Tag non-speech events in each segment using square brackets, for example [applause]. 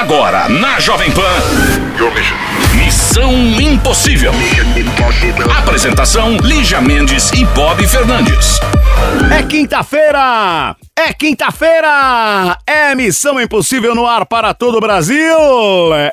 Agora, na Jovem Pan. Missão Impossível. Apresentação: Lígia Mendes e Bob Fernandes. É quinta-feira! É quinta-feira! É Missão Impossível no ar para todo o Brasil!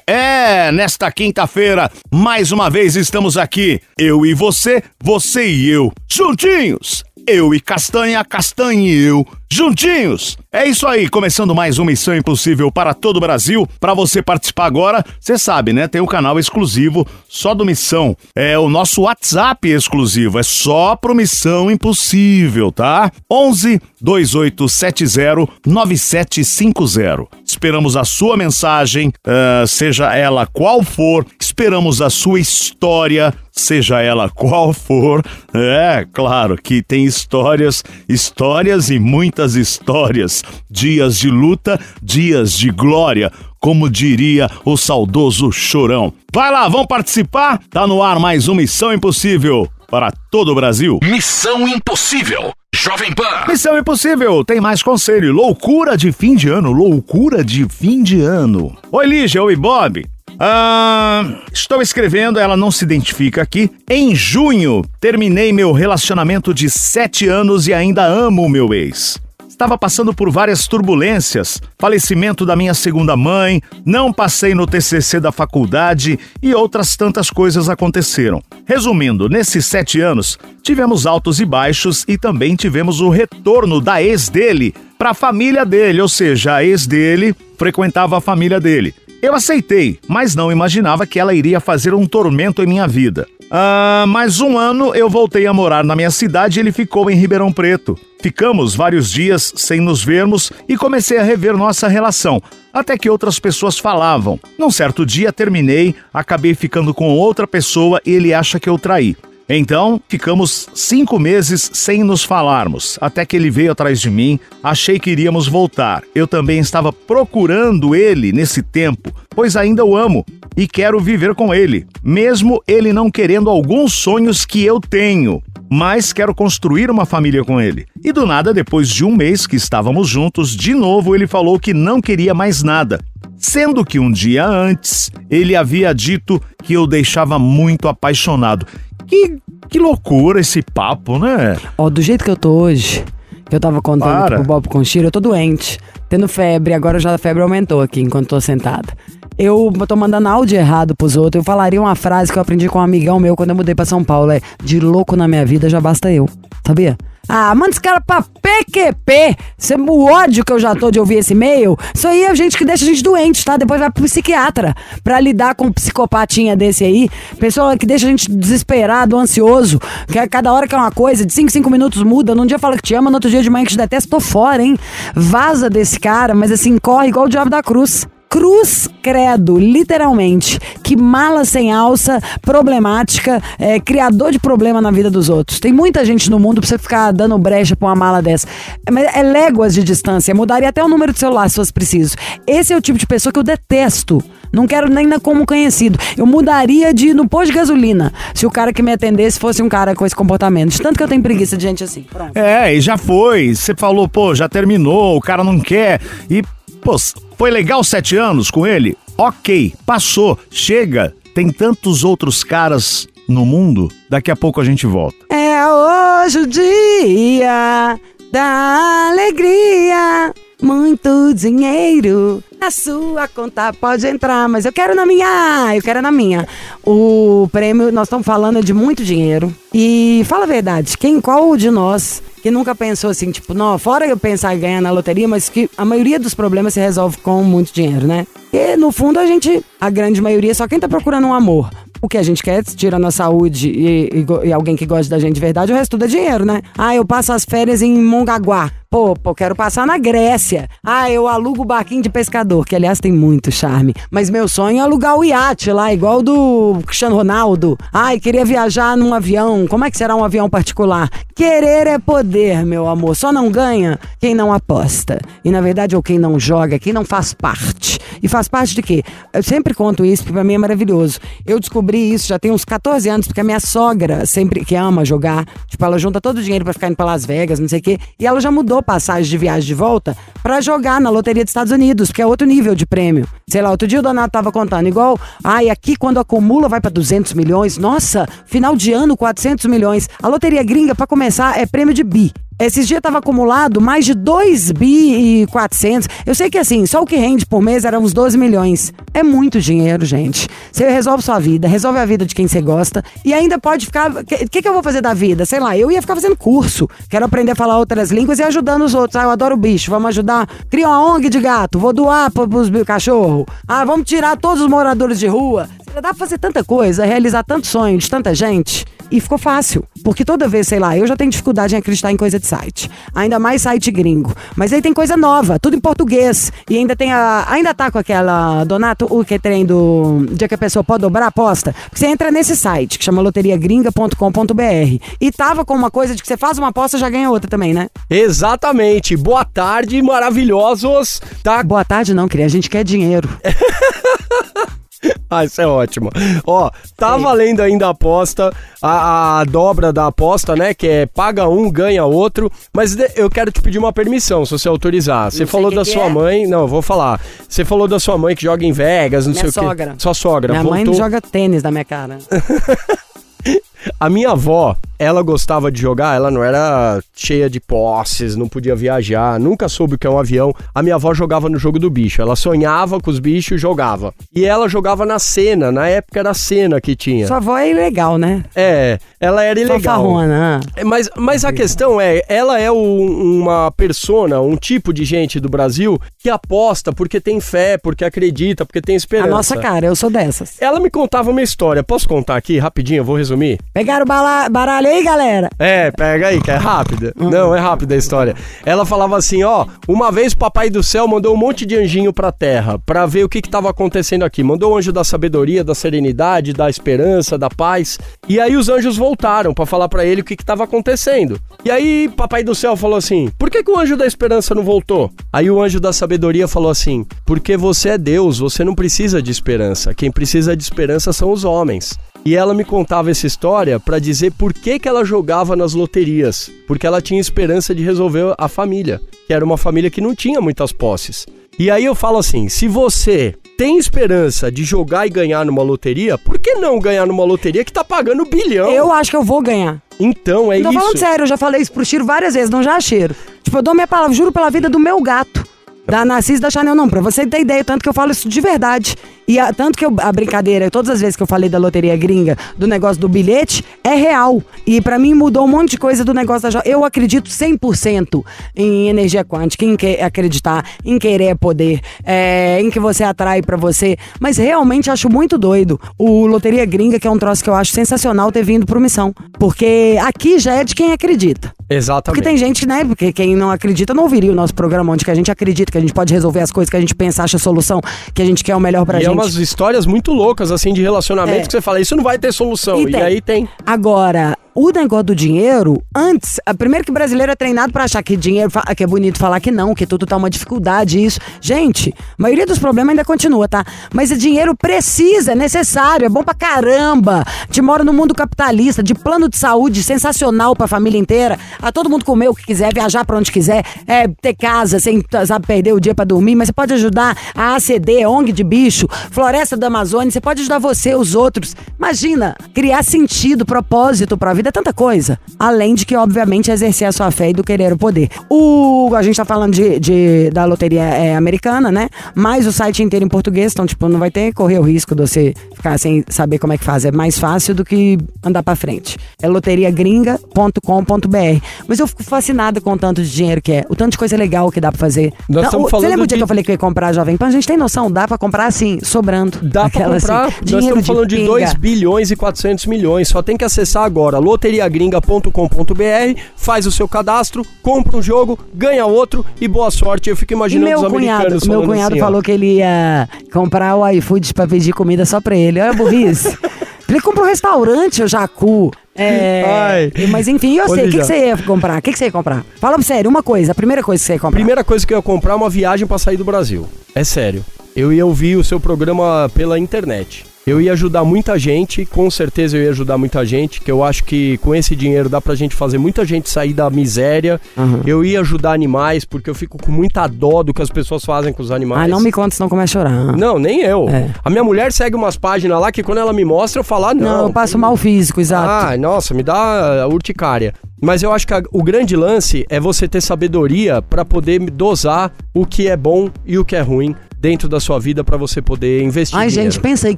É, nesta quinta-feira, mais uma vez estamos aqui. Eu e você, você e eu, juntinhos! Eu e Castanha, Castanha e eu, juntinhos. É isso aí, começando mais uma Missão Impossível para todo o Brasil. Para você participar agora, você sabe, né? Tem um canal exclusivo só do Missão. É o nosso WhatsApp exclusivo, é só pro Missão Impossível, tá? 11 2870 9750. Esperamos a sua mensagem, uh, seja ela qual for. Esperamos a sua história, seja ela qual for. É, claro que tem histórias, histórias e muitas histórias. Dias de luta, dias de glória, como diria o saudoso Chorão. Vai lá, vão participar? Tá no ar mais uma Missão Impossível para todo o Brasil. Missão Impossível. Jovem Pan. Missão Impossível, tem mais conselho. Loucura de fim de ano, loucura de fim de ano. Oi, Lígia, oi, Bob. Ah, estou escrevendo, ela não se identifica aqui. Em junho, terminei meu relacionamento de sete anos e ainda amo o meu ex. Estava passando por várias turbulências, falecimento da minha segunda mãe, não passei no TCC da faculdade e outras tantas coisas aconteceram. Resumindo, nesses sete anos, tivemos altos e baixos e também tivemos o retorno da ex dele para a família dele, ou seja, a ex dele frequentava a família dele. Eu aceitei, mas não imaginava que ela iria fazer um tormento em minha vida. Ah, mais um ano eu voltei a morar na minha cidade e ele ficou em Ribeirão Preto. Ficamos vários dias sem nos vermos e comecei a rever nossa relação, até que outras pessoas falavam. Num certo dia terminei, acabei ficando com outra pessoa e ele acha que eu traí. Então, ficamos cinco meses sem nos falarmos, até que ele veio atrás de mim. Achei que iríamos voltar. Eu também estava procurando ele nesse tempo, pois ainda o amo e quero viver com ele, mesmo ele não querendo alguns sonhos que eu tenho. Mas quero construir uma família com ele. E do nada, depois de um mês que estávamos juntos, de novo ele falou que não queria mais nada. Sendo que um dia antes ele havia dito que eu deixava muito apaixonado. Que, que loucura esse papo, né? Ó, do jeito que eu tô hoje, que eu tava contando Para. pro Bob Conchiro, eu tô doente, tendo febre, agora já a febre aumentou aqui enquanto tô sentada. Eu tô mandando áudio errado pros outros. Eu falaria uma frase que eu aprendi com um amigão meu quando eu mudei pra São Paulo: é de louco na minha vida já basta eu. Sabia? Ah, manda esse cara pra PQP. Cê- O ódio que eu já tô de ouvir esse e-mail, isso aí é gente que deixa a gente doente, tá? Depois vai pro psiquiatra pra lidar com um psicopatinha desse aí. Pessoa que deixa a gente desesperado, ansioso, que a cada hora que é uma coisa, de 5 5 minutos muda. Num dia fala que te ama, no outro dia de manhã que te detesta, tô fora, hein? Vaza desse cara, mas assim, corre igual o diabo da cruz. Cruz credo, literalmente. Que mala sem alça, problemática, é, criador de problema na vida dos outros. Tem muita gente no mundo pra você ficar dando brecha pra uma mala dessa. É, é léguas de distância. Mudaria até o número de celular se fosse preciso. Esse é o tipo de pessoa que eu detesto. Não quero nem como conhecido. Eu mudaria de no posto de gasolina se o cara que me atendesse fosse um cara com esse comportamento. De tanto que eu tenho preguiça de gente assim. Pronto. É, e já foi. Você falou, pô, já terminou, o cara não quer. E, pô, foi legal sete anos com ele? Ok, passou, chega. Tem tantos outros caras no mundo, daqui a pouco a gente volta. É hoje o dia da alegria. Muito dinheiro na sua conta pode entrar, mas eu quero na minha, eu quero na minha. O prêmio, nós estamos falando de muito dinheiro. E fala a verdade, quem, qual de nós nunca pensou assim, tipo, não, fora eu pensar em ganhar na loteria, mas que a maioria dos problemas se resolve com muito dinheiro, né? E no fundo a gente, a grande maioria, só quem tá procurando um amor. O que a gente quer, tirando a saúde e, e e alguém que gosta da gente de verdade, o resto tudo é dinheiro, né? Ah, eu passo as férias em Mongaguá. Pô, pô, quero passar na Grécia. Ah, eu alugo o barquinho de pescador, que aliás tem muito charme. Mas meu sonho é alugar o iate lá, igual do Cristiano Ronaldo. Ai, queria viajar num avião. Como é que será um avião particular? Querer é poder, meu amor. Só não ganha quem não aposta. E na verdade, ou quem não joga, quem não faz parte. E faz parte de quê? Eu sempre conto isso, porque pra mim é maravilhoso. Eu descobri isso já tem uns 14 anos, porque a minha sogra, sempre que ama jogar, tipo, ela junta todo o dinheiro pra ficar indo pra Las Vegas, não sei o quê, e ela já mudou passagem de viagem de volta pra jogar na loteria dos Estados Unidos, porque é outro nível de prêmio. Sei lá, outro dia o Donato tava contando, igual, ai, aqui quando acumula vai pra 200 milhões. Nossa, final de ano 400 milhões. A loteria gringa, pra começar, é prêmio de bi. Esses dias tava acumulado mais de 2 bi e 400. Eu sei que assim, só o que rende por mês era uns 12 milhões. É muito dinheiro, gente. Você resolve sua vida, resolve a vida de quem você gosta e ainda pode ficar. O que, que, eu vou fazer da vida? Sei lá, eu ia ficar fazendo curso. Quero aprender a falar outras línguas e ajudando os outros. Ah, eu adoro bicho, vamos ajudar. Cria uma ONG de gato, vou doar pros cachorros. Ah, vamos tirar todos os moradores de rua. Dá pra fazer tanta coisa, realizar tanto sonho de tanta gente. E ficou fácil. Porque toda vez, sei lá, eu já tenho dificuldade em acreditar em coisa de site. Ainda mais site gringo. Mas aí tem coisa nova, tudo em português. E ainda tem a. Ainda tá com aquela. Donato, o que tem do. Dia que a pessoa pode dobrar a aposta. Porque você entra nesse site, que chama loteriagringa.com.br. E tava com uma coisa de que você faz uma aposta já ganha outra também, né? Exatamente. Boa tarde, maravilhosos. Tá? Boa tarde, não, queria. A gente quer dinheiro. [laughs] [laughs] Ah, isso é ótimo. Ó, tá Sim. valendo ainda a aposta, a, a, dobra da aposta, né? Que é paga um, ganha outro. Mas eu quero te pedir uma permissão, se você autorizar. Você falou da sua é. mãe. Não, eu vou falar. Você falou da sua mãe que joga em Vegas, não minha sei sogra. o quê. Sua sogra. Minha voltou... mãe não joga tênis na minha cara. [laughs] a minha avó, ela gostava de jogar, ela não era cheia de posses, não podia viajar, nunca soube o que é um avião. A minha avó jogava no jogo do bicho, ela sonhava com os bichos e jogava. E ela jogava na cena, na época era a cena que tinha. Sua avó é ilegal, né? É, ela era ilegal. Farrona. É, mas, mas a questão é, ela é uma persona, um tipo de gente do Brasil que aposta porque tem fé, porque acredita, porque tem esperança. A nossa cara, eu sou dessas. Ela me contava uma história, posso contar aqui rapidinho, eu vou resumir? Pegaram o baralho aí, galera? É, pega aí, que é rápida. Uhum. Não, é rápida a história. Ela falava assim, ó, uma vez o papai do céu mandou um monte de anjinho pra terra, pra ver o que que tava acontecendo aqui. Mandou o anjo da sabedoria, da serenidade, da esperança, da paz. E aí os anjos voltaram para falar para ele o que que tava acontecendo. E aí papai do céu falou assim, por que que o anjo da esperança não voltou? Aí o anjo da sabedoria falou assim, porque você é Deus, você não precisa de esperança. Quem precisa de esperança são os homens. E ela me contava essa história para dizer por que, que ela jogava nas loterias. Porque ela tinha esperança de resolver a família, que era uma família que não tinha muitas posses. E aí eu falo assim: se você tem esperança de jogar e ganhar numa loteria, por que não ganhar numa loteria que tá pagando bilhão? Eu acho que eu vou ganhar. Então, é não, isso. Tô falando sério, eu já falei isso pro Chiro várias vezes, não já cheiro. Tipo, eu dou minha palavra, juro pela vida do meu gato. Da Narcisa da Chanel, não, pra você ter ideia, tanto que eu falo isso de verdade. E a, tanto que eu, a brincadeira, todas as vezes que eu falei da loteria gringa, do negócio do bilhete, é real. E para mim mudou um monte de coisa do negócio da Eu acredito 100% em energia quântica, em que acreditar, em querer poder, é, em que você atrai para você. Mas realmente acho muito doido o Loteria Gringa, que é um troço que eu acho sensacional ter vindo pro Missão. Porque aqui já é de quem acredita. Exatamente. Porque tem gente, né? Porque quem não acredita não ouviria o nosso programa, onde que a gente acredita que a gente pode resolver as coisas que a gente pensa, acha solução, que a gente quer o melhor pra e gente. É umas histórias muito loucas, assim, de relacionamento é. que você fala, isso não vai ter solução. E, e aí tem. Agora, o negócio do dinheiro, antes, primeiro que brasileiro é treinado para achar que dinheiro que é bonito falar que não, que tudo tá uma dificuldade, isso. Gente, a maioria dos problemas ainda continua, tá? Mas o dinheiro precisa, é necessário, é bom pra caramba. A gente mora no mundo capitalista, de plano de saúde sensacional pra família inteira. A todo mundo comer o que quiser, viajar para onde quiser, é, ter casa sem sabe, perder o dia para dormir, mas você pode ajudar a ACD, ONG de bicho, Floresta da Amazônia, você pode ajudar você, os outros. Imagina, criar sentido, propósito pra vida vida é tanta coisa. Além de que, obviamente, exercer a sua fé e do querer o poder. O, a gente tá falando de, de da loteria é, americana, né? Mas o site inteiro em português, então, tipo, não vai ter que correr o risco de você ficar sem saber como é que faz. É mais fácil do que andar pra frente. É loteriagringa.com.br. Mas eu fico fascinada com o tanto de dinheiro que é. O tanto de coisa legal que dá pra fazer. Nós não, o, você lembra o dia de... que eu falei que eu ia comprar a Jovem Pan? A gente tem noção, dá pra comprar assim, sobrando. Dá Aquela, pra comprar. Assim, Nós estamos falando de, de 2 bilhões e 400 milhões. Só tem que acessar agora loteriagringa.com.br, faz o seu cadastro, compra um jogo, ganha outro e boa sorte. Eu fico imaginando os americanos cunhado, Meu cunhado assim, falou que ele ia comprar o iFood pra pedir comida só pra ele. Olha a burrice. [laughs] ele compra um restaurante, o Jacu. É, Ai. mas enfim, eu sei. O que, que, você ia comprar? O que, que você ia comprar? Fala sério, uma coisa. A primeira coisa que você ia comprar. Primeira coisa que eu ia comprar é uma viagem para sair do Brasil. É sério. Eu ia ouvir o seu programa pela internet. Eu ia ajudar muita gente, com certeza eu ia ajudar muita gente, que eu acho que com esse dinheiro dá pra gente fazer muita gente sair da miséria. Uhum. Eu ia ajudar animais, porque eu fico com muita dó do que as pessoas fazem com os animais. Ai, não me conta, senão começa a chorar. Não, nem eu. É. A minha mulher segue umas páginas lá que quando ela me mostra, eu falo, ah, não. Não, eu passo mal físico, exato. Ah, nossa, me dá urticária. Mas eu acho que a- o grande lance é você ter sabedoria pra poder dosar o que é bom e o que é ruim dentro da sua vida pra você poder investir Ai, dinheiro. gente, pensa aí o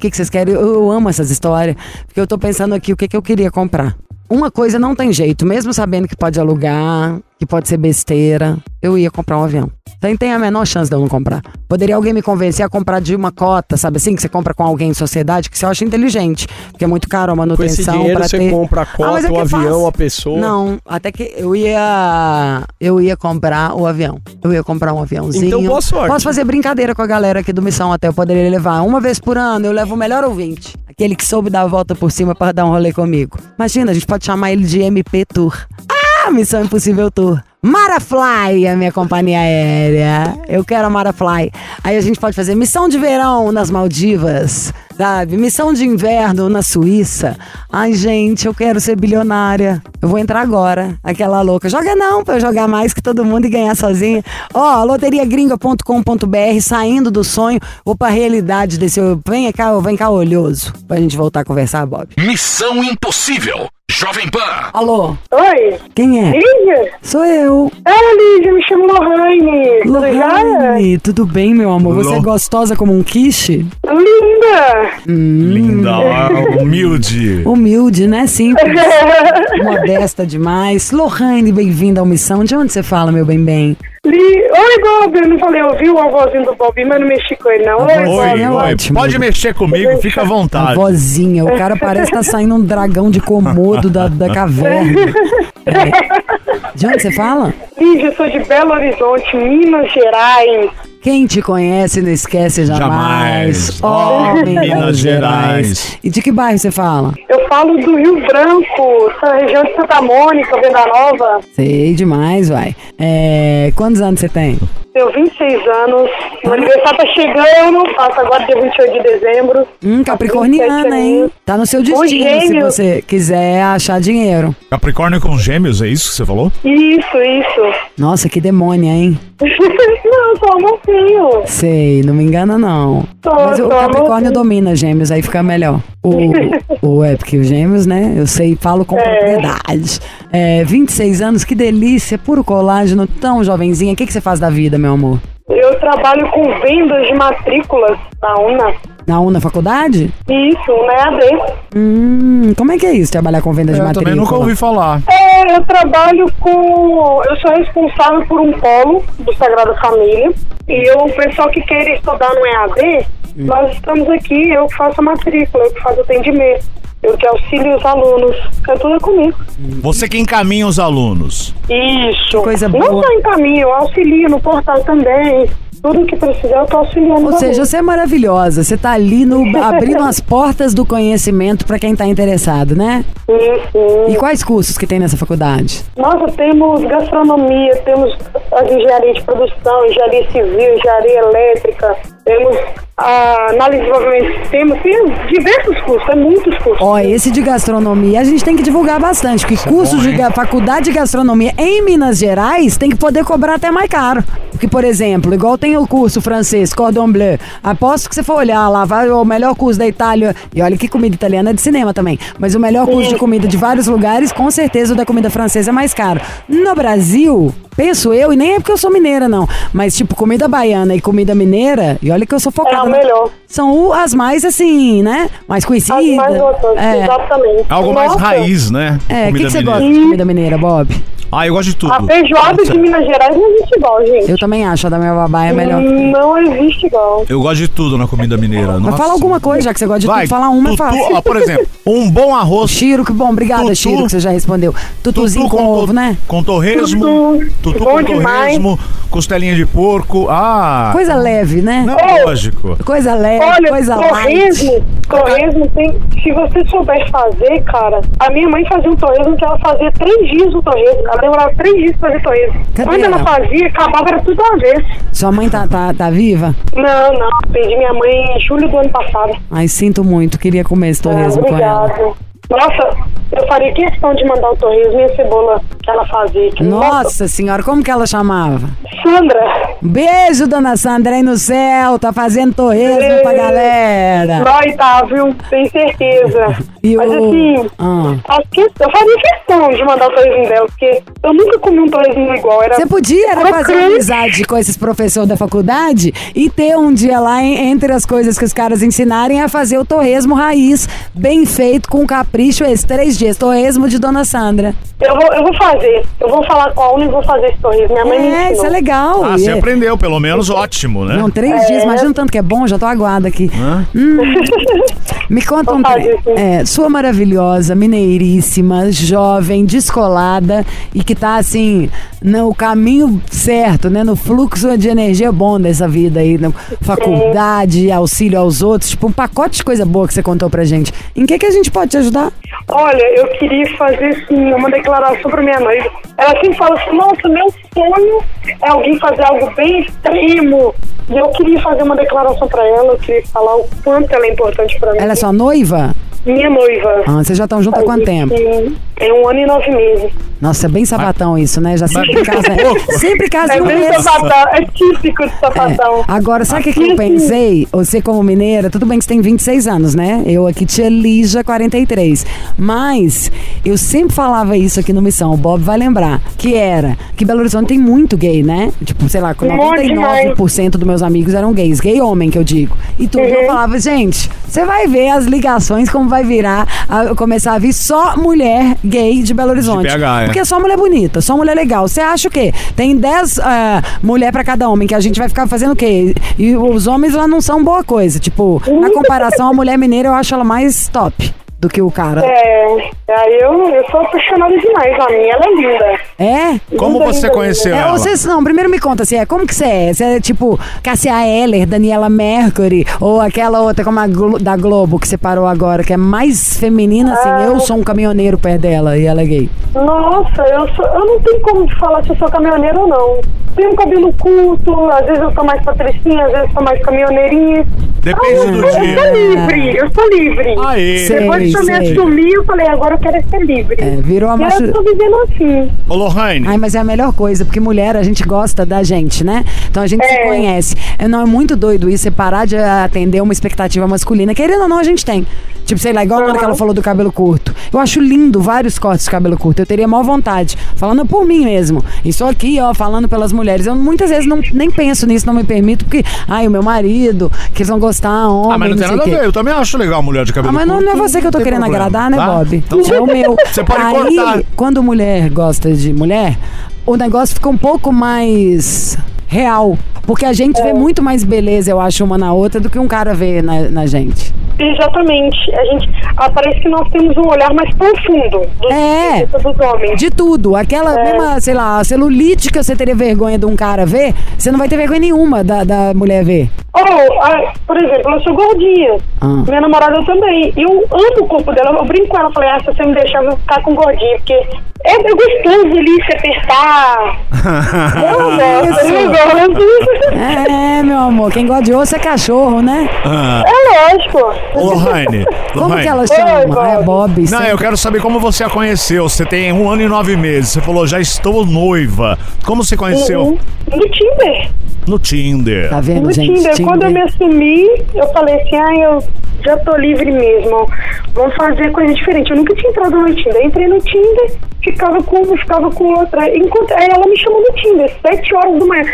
que, que vocês querem. Eu, eu amo essas histórias. Porque eu tô pensando aqui o que, que eu queria comprar. Uma coisa não tem jeito, mesmo sabendo que pode alugar, que pode ser besteira, eu ia comprar um avião. Sem tem a menor chance de eu não comprar. Poderia alguém me convencer a comprar de uma cota, sabe assim? Que você compra com alguém em sociedade, que você acha inteligente. Porque é muito caro a Com manutenção. esse dinheiro você ter... compra a cota, mas é o que é avião, a pessoa. Não, até que eu ia. Eu ia comprar o avião. Eu ia comprar um aviãozinho. Então, boa sorte. Posso fazer brincadeira com a galera aqui do Missão até. Eu poderia levar uma vez por ano. Eu levo o melhor ouvinte. Aquele que soube dar a volta por cima para dar um rolê comigo. Imagina, a gente pode chamar ele de MP Tour. Ah, Missão Impossível Tour. Marafly, a minha companhia aérea. Eu quero a Marafly. Aí a gente pode fazer missão de verão nas Maldivas, sabe? Missão de inverno na Suíça. Ai, gente, eu quero ser bilionária. Eu vou entrar agora, aquela louca. Joga não, pra eu jogar mais que todo mundo e ganhar sozinha. Ó, loteriagringa.com.br, saindo do sonho, vou pra realidade desse. Vem cá, vem cá, olhoso, pra gente voltar a conversar, Bob. Missão Impossível. Jovem Pan. Alô, Oi, quem é? Lígia? Sou eu. Ah, Lígia, me chamo Lohane. Lohane, tudo bem, meu amor? Você é Lo- gostosa como um quiche? Linda! Linda, ó, humilde. [laughs] Humilde, né? Simples. Modesta demais. Lohane, bem-vinda ao Missão. De onde você fala, meu bem-bem? Li... Oi, Bob, eu não falei, eu vi o vozinho do Bob, mas não mexi com ele, não. A Oi, voz- Bob. Oi, é oi. ótimo. Pode mexer comigo, fica à A vontade. vozinha. O cara parece que tá saindo um dragão de comodo da, da caverna. É. [laughs] De onde você fala? Lígia, eu sou de Belo Horizonte, Minas Gerais. Quem te conhece não esquece jamais. Jamais. Oh, Minas Gerais. E de que bairro você fala? Eu falo do Rio Branco, essa região de Santa Mônica, Venda Nova. Sei demais, vai. É, quantos anos você tem? Tenho 26 anos, meu aniversário tá chegando, faço agora dia 28 de dezembro. Hum, capricorniana, 27 hein? Tá no seu destino se você quiser achar dinheiro. Capricórnio com gêmeos, é isso que você falou? Isso, isso. Nossa, que demônia, hein? [laughs] não, sou amorzinho. Sei, não me engana não. Tô, Mas o Capricórnio domina gêmeos, aí fica melhor. O, o, é, porque os gêmeos, né? Eu sei, falo com propriedade. É, 26 anos, que delícia, puro colágeno, tão jovenzinha. O que, que você faz da vida, meu amor? Eu trabalho com vendas de matrículas na UNA. Na UNA Faculdade? Isso, na EAD. Hum, como é que é isso, trabalhar com venda de Eu matrícula? também nunca ouvi falar. É, eu trabalho com. Eu sou responsável por um polo do Sagrada Família. E eu, o pessoal que quer estudar no EAD, nós estamos aqui, eu que faço a matrícula, eu que faço atendimento. Eu que auxilio os alunos. É tudo comigo. Você que encaminha os alunos. Isso. Que coisa Não boa. só em caminho, eu auxilio no portal também. Tudo que precisar, eu tô auxiliando. Ou seja, você é maravilhosa. Você tá ali no, [laughs] abrindo as portas do conhecimento pra quem tá interessado, né? Sim, sim. E quais cursos que tem nessa faculdade? Nossa, temos gastronomia, temos engenharia de produção, engenharia civil, engenharia elétrica, temos a análise de desenvolvimento de sistemas, tem diversos cursos, tem muitos cursos. Ó, esse de gastronomia a gente tem que divulgar bastante, porque cursos de ga- faculdade de gastronomia em Minas Gerais tem que poder cobrar até mais caro. Porque, por exemplo, igual tem o curso francês, Cordon Bleu, aposto que você for olhar lá, vai o melhor curso da Itália, e olha que comida italiana é de cinema também, mas o melhor curso de comida de vários lugares, com certeza o da comida francesa é mais caro. No Brasil, penso eu, e nem é porque eu sou mineira não, mas tipo, comida baiana e comida mineira, e olha que eu sou É focada a na- melhor. são as mais assim, né? Mais conhecidas. As mais votantes, é. exatamente. Algo mais Nossa, raiz, né? É, o que, Comida que você mineira. gosta de comida mineira, Bob? Ah, eu gosto de tudo. A feijoada de Minas Gerais não existe igual, gente. Eu também acho, a da minha babá é melhor. Não existe igual. Eu gosto de tudo na comida mineira. Mas Nossa. fala alguma coisa, já que você gosta de Vai, tudo, fala uma tutu, fácil. ó, por exemplo, um bom arroz Chiro, que bom, obrigada, Tutu. Chiro, que você já respondeu. Tutuzinho com, to- ovo, né? Com torresmo, Tutu. tutu Bom com demais. torresmo, costelinha de porco. Ah, Coisa leve, né? não, lógico. Coisa leve, Olha, coisa light. torresmo, Torresmo tem. Se você souber fazer, cara, a minha mãe fazia um torresmo que ela fazia três dias o torresmo. Ela demorava três dias pra fazer torresmo. Cadê Quando ela ela? fazia, acabava era tudo vez. Sua mãe tá, tá, tá viva? Não, não. Perdi minha mãe em julho do ano passado. Ai, sinto muito. Queria comer esse torresmo com ela. Nossa, eu faria questão de mandar o torresmo e a cebola que ela fazia. Que, Nossa senhora, como que ela chamava? Sandra, Beijo, dona Sandra, aí no céu. Tá fazendo torresmo pra galera. nós tá, viu? Tenho certeza. [laughs] E Mas o- assim, Ah. que eu faria questão de mandar o torresmo dela, porque eu nunca comi um torresmo igual. Era Você podia era fazer crocante. amizade com esses professores da faculdade e ter um dia lá, entre as coisas que os caras ensinarem, a fazer o torresmo raiz, bem feito, com capricho, esses três dias. Torresmo de Dona Sandra. Eu vou, eu vou fazer. Eu vou falar com a Uni e vou fazer esse torresmo. Minha mãe me É, ensinou. isso é legal. Ah, E você é- aprendeu, pelo menos ótimo, né? Não, três dias, imagina o tanto que é bom, já tô aguada aqui. Hã? [laughs] Me conta um fazer, sim. É, sua maravilhosa, mineiríssima, jovem, descolada e que tá assim, no caminho certo, né? No fluxo de energia bom dessa vida aí, na faculdade, auxílio aos outros, tipo um pacote de coisa boa que você contou pra gente. Em que que a gente pode te ajudar? Olha, eu queria fazer assim, uma declaração pra minha noiva. Ela sempre fala assim, nossa, meu sonho é alguém fazer algo bem extremo. E eu queria fazer uma declaração pra ela, eu queria falar o quanto ela é importante pra mim. Ela é sua noiva? Minha noiva. Ah, vocês já estão juntos há quanto tempo? Tem um ano e nove meses. Nossa, é bem sapatão isso, né? Já sempre casa, sempre casa É em um bem mês. sapatão, é típico de sapatão. Agora, sabe o que, que E eu pensei? Você como mineira, tudo bem que você tem 26 anos, né? Eu aqui, tia Lígia, 43. Mas eu sempre falava isso aqui no Missão, o Bob vai lembrar, que era que Belo Horizonte tem muito gay, né? Tipo, sei lá, com Um monte 99% dos meus amigos eram gays, gay homem que eu digo. E tudo Uhum. eu falava, gente, você vai ver as ligações como vai virar, a- começar a vir só mulher gay de Belo Horizonte. BH, é. Porque é só mulher bonita, só mulher legal. Você acha o quê? Tem 10 ah, mulher pra cada homem, que a gente vai ficar fazendo o quê? E os homens lá não são boa coisa. Tipo, na [laughs] comparação, a mulher mineira eu acho ela mais top do que o cara. É, aí eu, eu sou apaixonada demais. A minha, ela é linda. É? Como Linda, você linda, conheceu linda. É, ela? vocês, não, primeiro me conta assim, é, como que você é? Você é tipo Cassia Eller, Daniela Mercury, ou aquela outra como a Glo- da Globo que você parou agora, que é mais feminina, assim, Ah. eu sou um caminhoneiro perto dela e ela é gay. Nossa, eu, sou, eu não tenho como te falar se eu sou caminhoneira ou não. Tenho um cabelo curto, às vezes eu sou mais patricinha, às vezes eu sou mais caminhoneirinha. Depende Ah, do eu, eu dia. sou livre, eu sou livre. Aí. Sei, Depois assumi, eu falei, agora eu quero ser livre. É, virou a e macho... eu tô vivendo assim. Ô, Lohane, Ai, mas é a melhor coisa, porque mulher, a gente gosta da gente, né? Então a gente se É. conhece. É, Não é muito doido isso, você parar de atender uma expectativa masculina. Querendo ou não, a gente tem. Tipo, sei lá, igual na hora que ela falou do cabelo curto. Eu acho lindo vários cortes de cabelo curto. Eu teria maior vontade. Falando por mim mesmo. Isso aqui, ó, falando pelas mulheres. Eu muitas vezes não, nem penso nisso, não me permito, porque, ai, o meu marido, que eles vão gostar, homem, ah, mas não tem nada a ver. Eu também acho legal mulher de Ah, cabelo mas não, curto. não é você que eu tô querendo problema, agradar, né, tá? Bob? Então, é o meu. [laughs] Você pode Aí, cortar. quando mulher gosta de mulher, o negócio fica um pouco mais real. Porque a gente É. vê muito mais beleza, eu acho, uma na outra do que um cara vê na, na gente. Exatamente. A gente, ah, parece que nós temos um olhar mais profundo dos, É. dos homens. De tudo. Aquela É. mesma, sei lá, celulite que você teria vergonha de um cara ver, você não vai ter vergonha nenhuma da, da mulher ver. Oh, ah, por exemplo, eu sou gordinha. Ah. Minha namorada também. Eu amo o corpo dela. Eu brinco com ela. Falei, ah, se você me deixar, eu vou ficar com gordinha. Porque é, é gostoso ali se apertar. [laughs] eu gosto, eu gosto. É, meu amor, quem gosta de osso é cachorro, né? Ah, É lógico. Ô, Lohane, [laughs] Como Lohane. que ela Oi, chama? Ah, é Bob. Não, sempre. eu quero saber como você a conheceu. Você tem um ano e nove meses. Você falou, já estou noiva. Como você conheceu? Uhum. No Tinder. No Tinder. Tá vendo, No gente? Tinder. Quando eu me assumi, eu falei assim, ah, eu já tô livre mesmo. Vamos fazer coisa diferente. Eu nunca tinha entrado no Tinder. Entrei no Tinder, ficava com uma, ficava com outra. Enquanto, aí ela me chamou no Tinder, sete horas da manhã.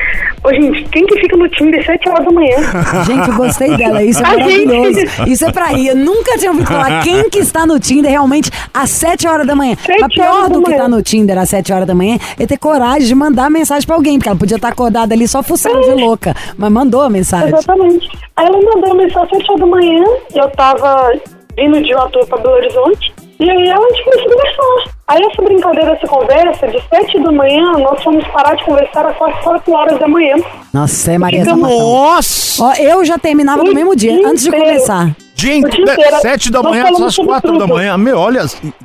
Ô, gente, quem que fica no Tinder sete horas da manhã? [laughs] Gente, eu gostei dela. Isso é A gente- maravilhoso. Isso é pra ir. Eu nunca tinha ouvido falar [laughs] quem que está no Tinder realmente às 7 horas da manhã. Mas pior do que estar no Tinder às 7 horas da manhã é ter coragem de mandar mensagem pra alguém, porque ela podia estar acordada ali só fuçando de louca. Mas mandou a mensagem. Exatamente. Aí ela mandou uma mensagem às sete horas da manhã, eu tava vindo de uma tour pra Belo Horizonte, e aí ela a gente começou a conversar. Aí essa brincadeira, essa conversa, de sete da manhã, nós fomos parar de conversar às quase quatro horas da manhã. Nossa, é Maria Ficamos-. Nossa! Ó, eu já terminava no mesmo dia, dia antes de inteiro. começar. Dia inteiro. sete da manhã às quatro tudo. da manhã. Meu, olha,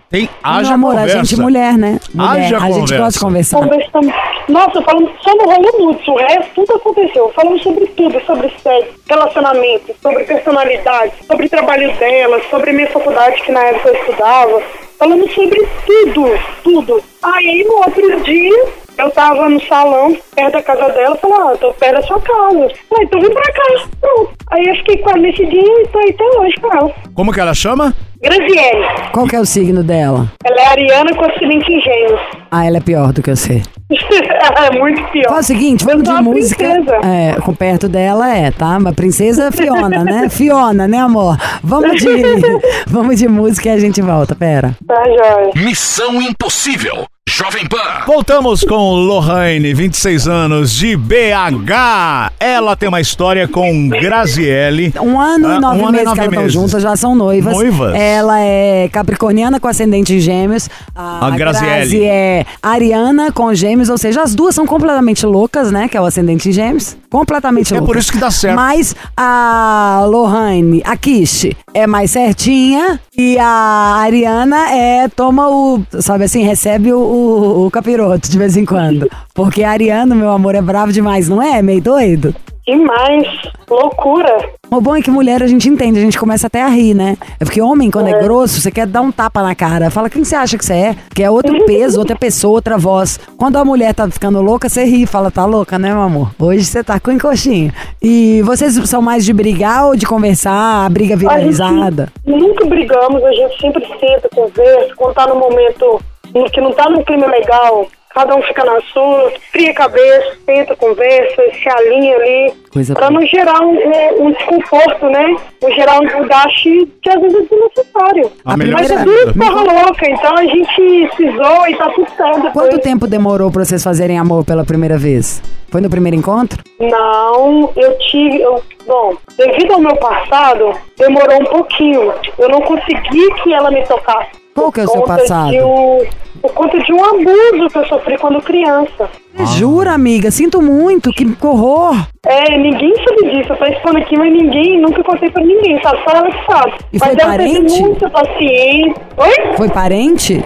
tem haja amor, conversa. a gente mulher, né? Mulher. Haja a gente conversa. gosta de conversar. Conversamos. Nossa, falamos só no rolo mútuo, o resto tudo aconteceu. Falamos sobre tudo, sobre sexo, relacionamento, sobre personalidade, sobre o trabalho dela, sobre minha faculdade que na época eu estudava. Falamos sobre tudo, tudo. Aí no outro dia, eu tava no salão, perto da casa dela, falei, ah, tô perto da sua casa. Falei, então vem pra cá. Pronto. Aí eu fiquei com ela nesse dia e tô aí até hoje com ela. Como que ela chama? Graziele. Qual que é o signo dela? Ela é ariana com ascendente em gêmeos. Ah, ela é pior do que você. [laughs] Ela é muito pior. Fala o seguinte, vamos Eu de música. princesa. É, com perto dela é, tá? Uma princesa Fiona, né? [laughs] Fiona, né, amor? Vamos de, [laughs] vamos de música e a gente volta, pera. Tá, joia. Missão Impossível. Jovem Pan. Voltamos com Lohane, 26 anos, de BH. Ela tem uma história com Graziele. Um ano Ah, e nove um ano e meses nove que elas estão meses. juntas, já são noivas. Noivas. Ela é capricorniana com ascendente em gêmeos. A, A Graziele. Grazi é ariana com gêmeos, ou seja, as duas são completamente loucas, né? Que é o ascendente em gêmeos. Completamente É loucas. por isso que dá certo. Mas a Lohane, a Kish, é mais certinha. E a Ariana é, toma o, sabe assim, recebe o, o, o capiroto de vez em quando. Porque a Ariana, meu amor, é bravo demais, não é? Meio doido? Demais. Loucura. O bom é que mulher a gente entende, a gente começa até a rir, né? É porque homem, quando é, grosso, você quer dar um tapa na cara. Fala, quem você acha que você é? Que é outro [laughs] peso, outra pessoa, outra voz. Quando a mulher tá ficando louca, você ri, fala, tá louca, né, meu amor? Hoje você tá com encoxinha. E vocês são mais de brigar ou de conversar? A briga vira A? Nunca brigamos, a gente sempre senta, conversa. Quando tá no momento em que não tá num clima legal, cada um fica na sua, cria a cabeça, senta, conversa, se alinha ali. Boa. não gerar um, um- um desconforto, né? Não gerar um desgaste que às vezes é desnecessário. A Mas é tudo porra louca, então a gente se zoa e tá tudo certo. Quanto tempo demorou pra vocês fazerem amor pela primeira vez? Foi no primeiro encontro? Não, eu tive. Eu, bom, devido ao meu passado, demorou um pouquinho. Eu não consegui que ela me tocasse. Qual que é o seu passado? um- por conta de um abuso que eu sofri quando criança. Você Jura, amiga? Sinto muito, que horror! É, ninguém sabe disso. Eu tô expondo aqui, mas ninguém, nunca contei pra ninguém, sabe? Só ela que sabe. E mas foi ela parente? teve muita paciência. Oi? Foi parente?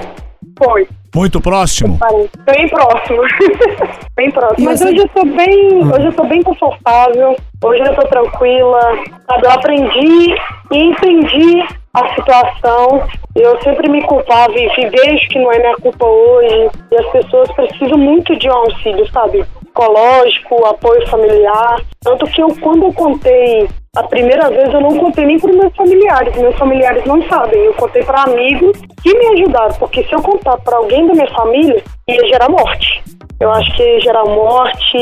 Foi. Muito próximo. Bem próximo. [laughs] bem próximo. Mas hoje eu tô bem. Hoje eu tô bem confortável. Hoje eu tô tranquila. Sabe, eu aprendi e entendi a situação. Eu sempre me culpava e e vejo que não é minha culpa hoje. E as pessoas precisam muito de um auxílio, sabe? Psicológico, apoio familiar. Tanto que eu, quando eu contei a primeira vez, eu não contei nem para meus familiares. Meus familiares não sabem. Eu contei para amigos que me ajudaram. Porque se eu contar para alguém da minha família, ia gerar morte. Eu acho que ia gerar morte.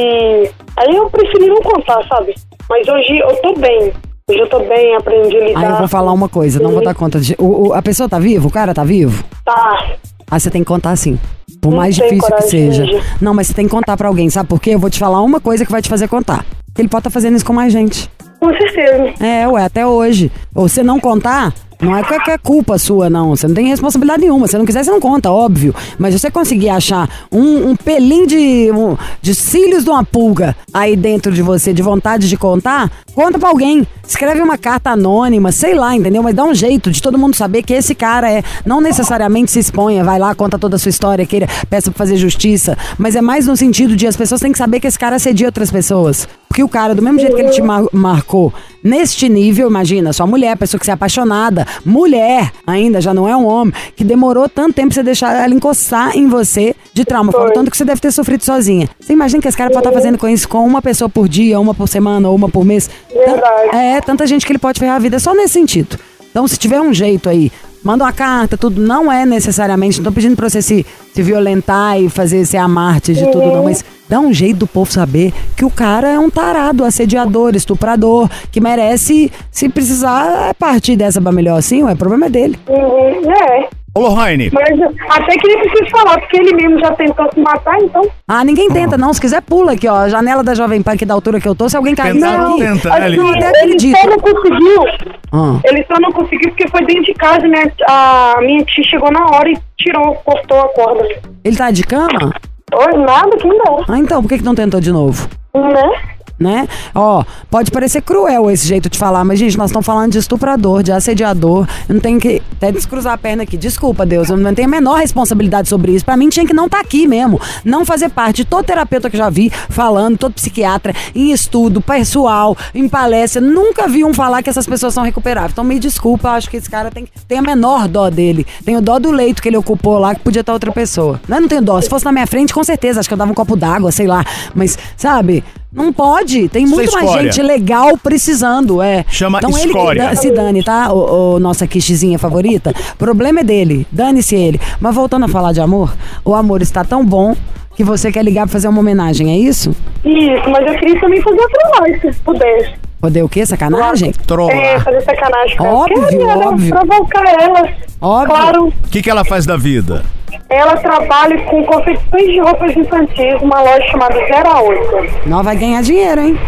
Aí eu preferi não contar, sabe? Mas hoje eu tô bem. Hoje eu tô bem, aprendi a lidar. Aí eu vou falar uma coisa, não vou dar conta de. O, o- a pessoa tá viva? O cara tá vivo? Tá. Ah, você tem que contar sim. Por Não mais difícil que seja. Não, mas você tem que contar pra alguém, sabe por quê? Eu vou te falar uma coisa que vai te fazer contar. Ele pode estar fazendo isso com mais gente. Com certeza. É, ué, até hoje. Ou você não contar, não é que que é culpa sua, não. Você não tem responsabilidade nenhuma. Se não quiser, você não conta, óbvio. Mas você conseguir achar um, um pelinho de, um- de cílios de uma pulga aí dentro de você, de vontade de contar, conta pra alguém. Escreve uma carta anônima, sei lá, entendeu? Mas dá um jeito de todo mundo saber que esse cara é. Não necessariamente se exponha, vai lá, conta toda a sua história, queira, peça pra fazer justiça. Mas é mais no sentido de as pessoas têm que saber que esse cara assedia outras pessoas. Porque o cara, do mesmo jeito que ele te mar- marcou neste nível, imagina, sua mulher, pessoa que você é apaixonada, mulher ainda, já não é um homem, que demorou tanto tempo pra você deixar ela encostar em você de trauma. O tanto que você deve ter sofrido sozinha. Você imagina que esse cara pode estar fazendo com isso com uma pessoa por dia, uma por semana, ou uma por mês. Verdade. É, tanta gente que ele pode ferrar a vida só nesse sentido. Então, se tiver um jeito aí, manda uma carta, tudo. Não é necessariamente, não tô pedindo pra você se, se violentar e fazer ser a Marte de tudo, não, mas dá um jeito do povo saber que o cara é um tarado, assediador, estuprador, que merece, se precisar, é partir dessa pra melhor assim, o problema é dele. Uhum, é. Ô, Lohane, Mas até que nem preciso falar, porque ele mesmo já tentou se matar, então. Ah, ninguém tenta, não. Se quiser, pula aqui, ó. a Janela da Jovem Pan, que da altura que eu tô. Se alguém cair Tenta, aqui. tenta, assim, ele- Eu até ele acredito. só não conseguiu. Ah. Ele só não conseguiu porque foi dentro de casa, né? A minha tia chegou na hora e tirou, cortou a corda. Ele tá de cama? Oi, nada que não Ah, então, por que, que não tentou de novo? né? Né? Ó, pode parecer cruel esse jeito de falar, mas, gente, nós estamos falando de estuprador, de assediador. Eu não tenho que até descruzar a perna aqui. Desculpa, Deus, eu não tenho a menor responsabilidade sobre isso. Pra mim, tinha que não estar aqui mesmo. Não fazer parte todo terapeuta que já vi falando, todo psiquiatra, em estudo, pessoal, em palestra. Nunca vi um falar que essas pessoas são recuperáveis. Então, me desculpa, acho que esse cara tem, tem a menor dó dele. Tem o dó do leito que ele ocupou lá, que podia estar outra pessoa. Não, não tenho dó. Se fosse na minha frente, com certeza, acho que eu dava um copo d'água, sei lá. Mas, sabe? Não pode. Tem é muito mais gente legal precisando, é. Chama então ele escória. da- se dane, tá? O, o nossa quichezinha favorita. O problema é dele. Dane-se ele. Mas voltando a falar de amor, o amor está tão bom que você quer ligar pra fazer uma homenagem, é isso? Isso, mas eu queria também fazer outra live, se pudesse. Poder o quê? Sacanagem? É, Trollar. fazer sacanagem com ela. Óbvio, Quero, óbvio. Provocar ela. Óbvio. Claro, O que, que ela faz da vida? Ela trabalha com confecções de roupas infantis, uma loja chamada 08. Nós vai ganhar dinheiro, hein?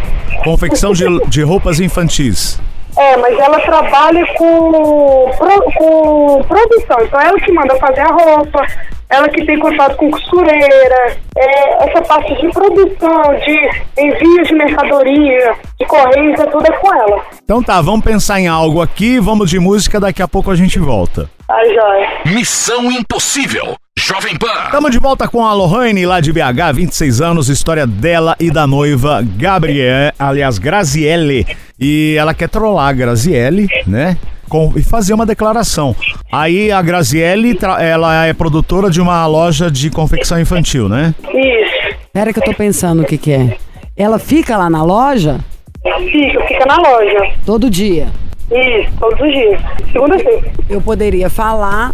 Confecção de, de roupas infantis. É, mas ela trabalha com, com produção. Então ela que manda fazer a roupa, ela que tem contato com costureira, é, essa parte de produção, de envio de mercadoria, de correios, é tudo é com ela. Então tá, vamos pensar em algo aqui, vamos de música, daqui a pouco a gente volta. Tá, joia. Missão Impossível. Jovem Pan. Estamos de volta com a Lohane lá de BH, 26 anos, história dela e da noiva Gabrielle, aliás, Graziele. E ela quer trollar a Graziele, né? Com, e fazer uma declaração. Aí a Graziele, ela é produtora de uma loja de confecção infantil, né? Isso. Pera que eu tô pensando o que que é. Ela fica lá na loja Fica, fica na loja. todo dia. Isso, todos os dias. Segunda feira. Eu poderia falar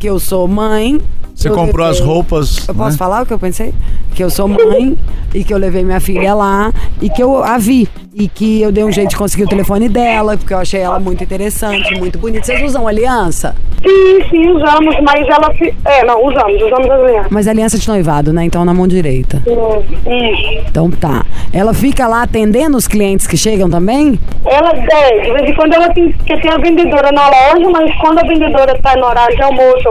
que eu sou mãe. Você comprou as roupas. Eu posso né? falar o que eu pensei? Que eu sou mãe e que eu levei minha filha lá e que eu a vi. E que eu dei um jeito de conseguir o telefone dela, porque eu achei ela muito interessante, muito bonita. Vocês usam aliança? Sim, sim, usamos, mas ela. fi- É, não, usamos, usamos as alianças. Mas aliança de noivado, né? Então na mão direita. Isso. Então tá. Ela fica lá atendendo os clientes que chegam também? Ela, é, de vez em quando ela tem, porque tem a vendedora na loja, mas quando a vendedora tá no horário de almoço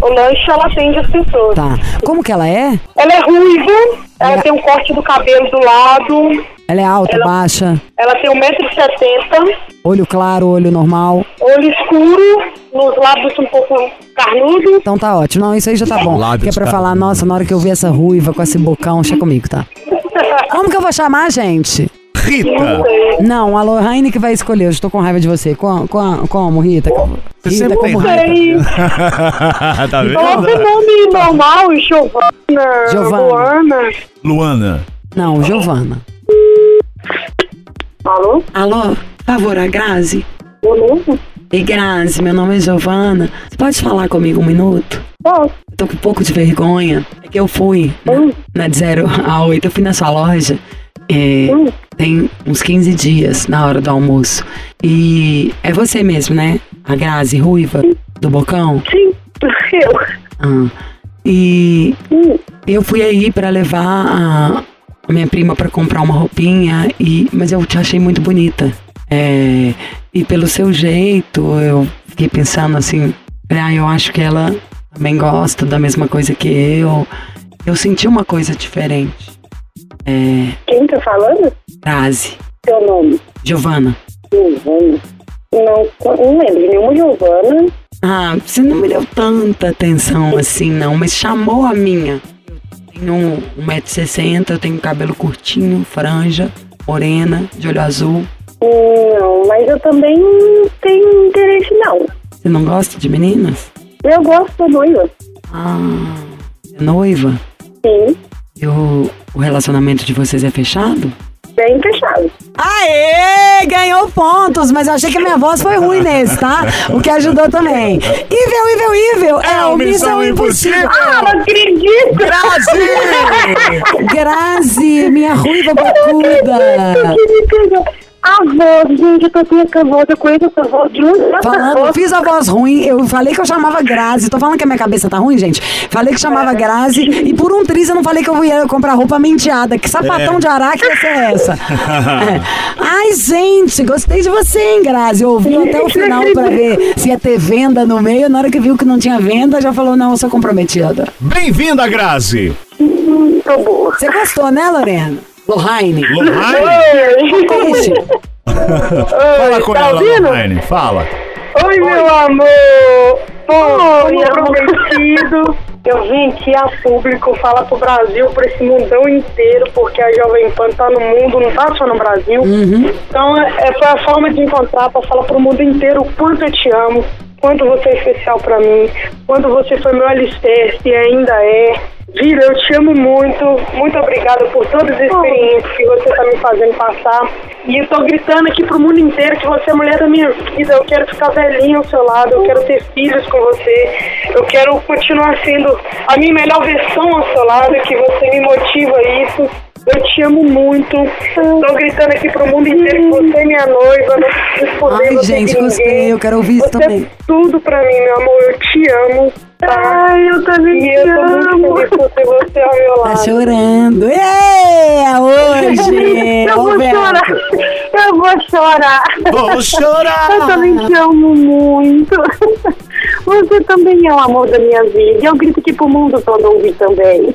ou, lanche, ela atende as pessoas. Tá. Como que ela é? Ela é ruiva, ela É. tem um corte do cabelo do lado, Ela é alta, Ela- baixa, ela tem 1,70m, olho claro, olho normal. olho escuro, nos lábios um pouco carnudo. Então tá ótimo. Não, isso aí já tá bom. Lábios, Que é pra cara. falar, nossa, na hora que eu vi essa ruiva com esse bocão, deixa comigo, tá? [laughs] Como que eu vou chamar, gente? Rita! Não, a Lohane que vai escolher. Eu estou com raiva de você. Com, com, como, Rita? Você Rita, sempre tem como raiva. Sei. [laughs] tá Coloca vendo? nome normal, Giovana, Giovana. Luana. Luana. Não, Giovana. Alô? Alô? Por favor, a Grazi. Beleza? Ei, Grazi, meu nome é Giovana. Você pode falar comigo um minuto? Posso? Eu tô com um pouco de vergonha. É que eu fui Hum. na, na de 0 a 8, eu fui na sua loja. é, Hum. Tem uns 15 dias na hora do almoço. E é você mesmo, né? A Grazi Ruiva, do Bocão? Sim, eu. Ah. E Hum. eu fui aí pra levar a, a minha prima pra comprar uma roupinha, e, mas eu te achei muito bonita. É, e pelo seu jeito, eu fiquei pensando assim, ah, eu acho que ela também gosta da mesma coisa que eu. Eu senti uma coisa diferente. É, Quem tá falando? Grazi, Seu nome? Giovana. Giovana. Não, não lembro de nenhuma Giovana. Ah, você não me deu tanta atenção assim, não, mas chamou a minha. Eu tenho 1,60m, eu tenho cabelo curtinho, franja, morena, de olho azul. Não, mas eu também não tenho interesse, não. Você não gosta de meninas? Eu gosto noiva. Ah, é noiva? Sim, E o, relacionamento de vocês é fechado? bem fechado. Aê! Ganhou pontos, mas eu achei que a minha voz foi ruim nesse, tá? O que ajudou também. Evil, evil, evil! É, o Missão Impossível! Ah, não acredito! Brasil! Grazi, minha ruiva bacuda! A voz, gente, eu tô aqui com a voz, eu conheço essa voz de um Falando, eu fiz a voz ruim, eu falei que eu chamava Grazi. Tô falando que a minha cabeça tá ruim, gente? Falei que chamava Grazi e por um triz eu não falei que eu ia comprar roupa menteada. Que sapatão É. de araque ia ser essa? É. Ai, gente, gostei de você, hein, Grazi? Ouviu até o final pra ver se ia ter venda no meio. Na hora que viu que não tinha venda, já falou, não, eu sou comprometida. Bem-vinda, Grazi! Tô boa. Você gostou, né, Lorena? Lohane. Lohane, Ixi, fala com tá ela, ouvindo? Lohane, fala. Oi, meu amor! Bom, como prometido, eu vim aqui a público falar pro Brasil, pra esse mundão inteiro, porque a Jovem Pan tá no mundo, não tá só no Brasil. Então, é, foi a forma de encontrar pra falar pro mundo inteiro o quanto eu te amo, quanto você é especial pra mim, quanto você foi meu alicerce e ainda é. Vira, eu te amo muito. Muito obrigada por todas as experiências que você tá me fazendo passar. E eu tô gritando aqui pro mundo inteiro que você é a mulher da minha vida. Eu quero ficar velhinha ao seu lado. Eu quero ter filhos com você. Eu quero continuar sendo a minha melhor versão ao seu lado. Que você me motiva a isso. Eu te amo muito. Tô gritando aqui pro mundo inteiro que você é minha noiva. Não Ai, gente, gostei, eu quero ouvir isso você também. É tudo pra mim, meu amor. Eu te amo. Tá? Ai, eu também e eu tô muito feliz por ter você ao meu Tá lado. chorando. É, hoje! Eu vou Roberto. chorar. Eu vou chorar. Vou chorar. Eu também te amo muito. Você também é o amor da minha vida. Eu grito aqui pro mundo todo ouvir também.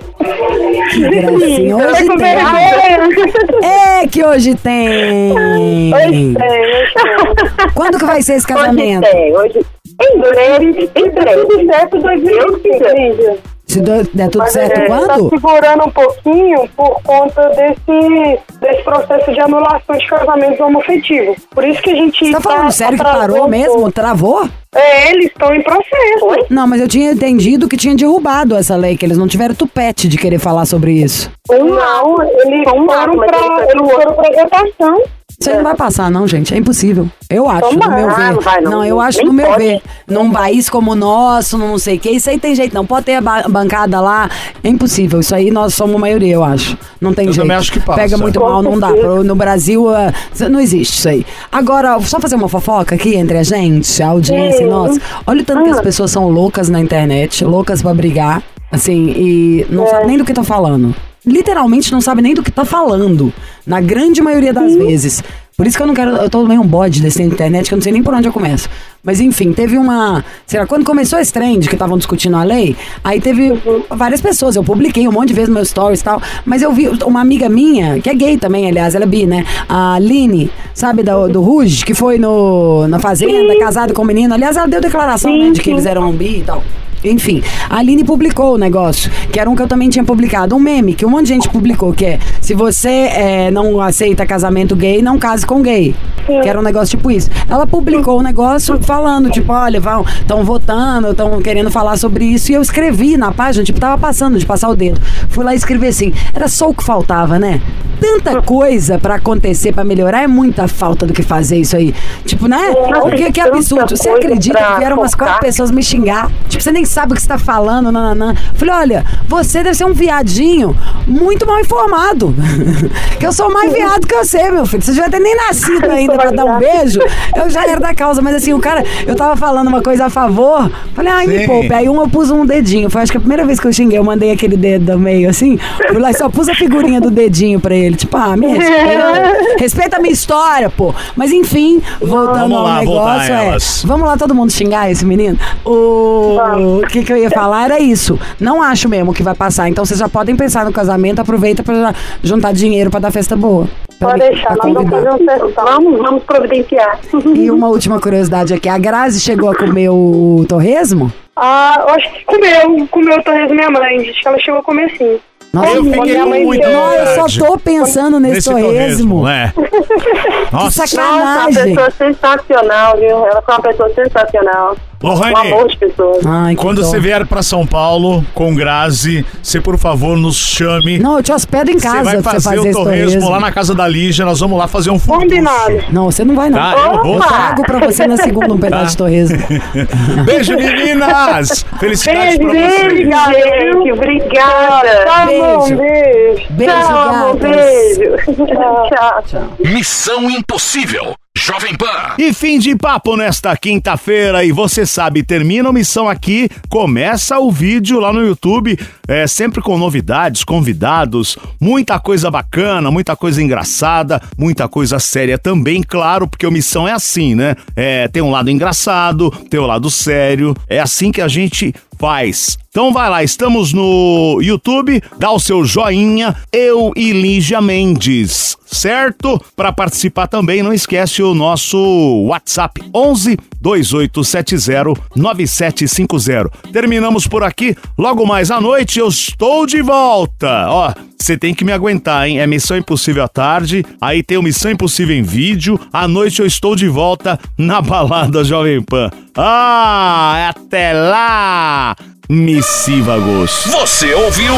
Que gracinha. Tá Hoje tem. É que hoje tem. Hoje tem. Quando que vai ser esse Hoje casamento? tem. Hoje... Em breve, em breve. Tudo certo, 2025. Se der tudo certo, É, Tá quando? segurando um pouquinho por conta desse, desse processo de anulação de casamentos homoafetivos. Por isso que a gente. Você tá falando sério que atrasou parou mesmo? Travou? É, eles estão em processo. Não, mas eu tinha entendido que tinha derrubado essa lei, que eles não tiveram tupete de querer falar sobre isso. Não, eles foram pra, eles foram pra votação. Isso aí não vai passar, não, gente. É impossível. Eu acho, no Tomara. meu Ah, ver. não vai, não. eu acho Nem no meu pode. ver. Num país como o nosso, não sei o que, isso aí tem jeito, não. Pode ter a ba- bancada lá. É impossível. Isso aí nós somos maioria, eu acho. Não tem Eu jeito. também acho que passa. Pega muito Com mal, não dá. No Brasil, ah, não existe isso aí. Agora, só fazer uma fofoca aqui entre a gente, a audiência e nós. Olha o tanto que as Ah. pessoas são loucas na internet, loucas pra brigar, assim, e não É. sabem nem do que estão falando. Literalmente não sabem nem do que tá falando. Na grande maioria das vezes. Por isso que eu não quero. Eu tô meio um bode desse internet, que eu não sei nem por onde eu começo. Mas enfim, teve uma. Sei lá, quando começou esse trend que estavam discutindo a lei, aí teve várias pessoas. Eu publiquei um monte de vezes no meu stories e tal. Mas eu vi uma amiga minha, que é gay também, aliás, ela é bi, né? A Aline, sabe, do, do Ruge, que foi no, na Fazenda, casada com o menino. Aliás, ela deu declaração, né, de que eles eram bi e tal. Enfim, a Aline publicou o negócio, que era um que eu também tinha publicado, um meme que um monte de gente publicou, que é se você eh, não aceita casamento gay, não case com gay. Que era um negócio tipo isso. Ela publicou o negócio falando, tipo, olha, vão, estão votando, estão querendo falar sobre isso. E eu escrevi na página, tipo, tava passando de passar o dedo. Fui lá e escrevi assim, era só o que faltava, né? Tanta coisa pra acontecer, pra melhorar, é muita falta do que fazer isso aí. Tipo, né? Nossa, Porque que tanta absurdo. Você acredita que vieram umas quatro pessoas me xingar? Tipo, você nem sabe o que você tá falando, nananã. Falei, olha, você deve ser um viadinho muito mal informado. [laughs] que eu sou mais viado que você, meu filho. Você já ter nem nascido ainda pra dar um beijo. Eu já era da causa, mas assim, o cara, eu tava falando uma coisa a favor. Falei, ai, me Sim. poupe. Aí um eu pus um dedinho. Foi acho que a primeira vez que eu xinguei, eu mandei aquele dedo do meio assim. Fui lá e só pus a figurinha do dedinho pra ele. Tipo, ah, me respeita. respeita a minha história, pô. Mas enfim, voltando Vamos ao lá, voltar negócio, é. Vamos lá todo mundo xingar esse menino? O que, que eu ia falar era isso. Não acho mesmo que vai passar. Então vocês já podem pensar no casamento, aproveita pra juntar dinheiro pra dar festa boa. Pra Pode deixar, nós vamos fazer um testão. Vamos, vamos providenciar. [laughs] E uma última curiosidade aqui. A Grazi chegou a comer o torresmo? Ah, eu acho que comeu, comeu o torresmo minha mãe. Acho que ela chegou a comer sim. Nossa, Eu fiquei minha mãe muito Não, eu só tô pensando nesse, torresmo. né? [laughs] Que Nossa, sacanagem. sensacional, viu? Ela foi uma pessoa sensacional. Lohane, de pessoa. Ai, que quando dó. você vier pra São Paulo com Grazi, você por favor nos chame. Não, eu te hospedo em Você casa vai você fazer fazer o esse torresmo torresmo. lá na casa da Lígia, nós vamos lá fazer um fundo. Combinado. Não, você não vai não. Tá, eu vou. Eu trago pra você na segunda um pedaço de torresmo. [laughs] Beijo, meninas! Felicidades pra vocês. Obrigada, gente. Obrigada. Tá bom, Beijo. beijo. Beijo, Tchau, beijo. Tchau. Missão Impossível. Jovem Pan. E fim de papo nesta quinta-feira. E você sabe, termina a missão aqui, começa o vídeo lá no YouTube, é, sempre com novidades, convidados, muita coisa bacana, muita coisa engraçada, muita coisa séria também, claro, porque o missão é assim, né? É, tem um lado engraçado, tem o lado sério. É assim que a gente faz. Então vai lá, estamos no YouTube, dá o seu joinha, eu e Lígia Mendes, certo? Para participar também, não esquece o nosso WhatsApp 11 2870 9750. Terminamos por aqui, logo mais à noite eu estou de volta. Ó, você tem que me aguentar, hein? É Missão Impossível à tarde, aí tem o Missão Impossível em vídeo, à noite eu estou de volta na balada Jovem Pan. Ah, até lá! Missívagos. Você ouviu?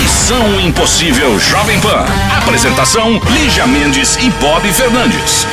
Missão Impossível Jovem Pan. Apresentação: Lígia Mendes e Bob Fernandes.